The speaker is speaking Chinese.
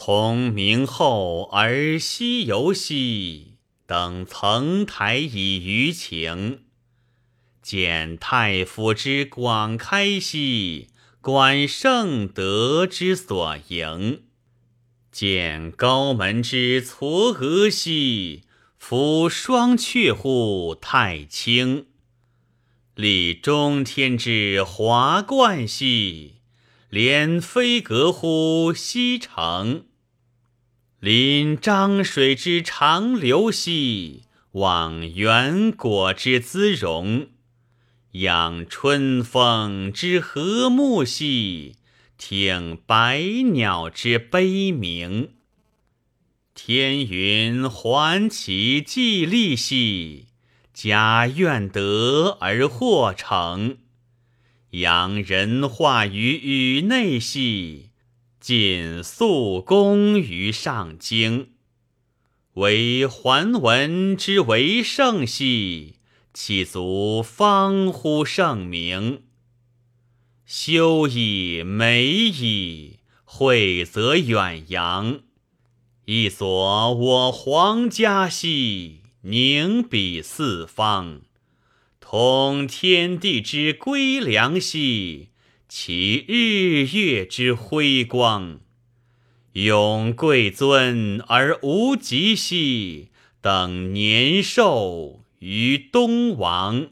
从明后而西游兮，登层台以娱情。见太傅之广开兮，观圣德之所营。见高门之嵯峨兮，夫双阙乎太清。立中天之华冠兮，连飞阁乎西城。临漳水之长流兮，望远果之滋荣；仰春风之和睦兮，听百鸟之悲鸣。天云环其既立兮，家愿得而获成；扬人化于宇内兮。尽肃公于上京，为桓文之为圣兮，岂足方乎圣明？修以美矣，惠泽远扬。一所我皇家兮，宁比四方，通天地之归良兮。其日月之辉光，永贵尊而无极兮，等年寿于东王。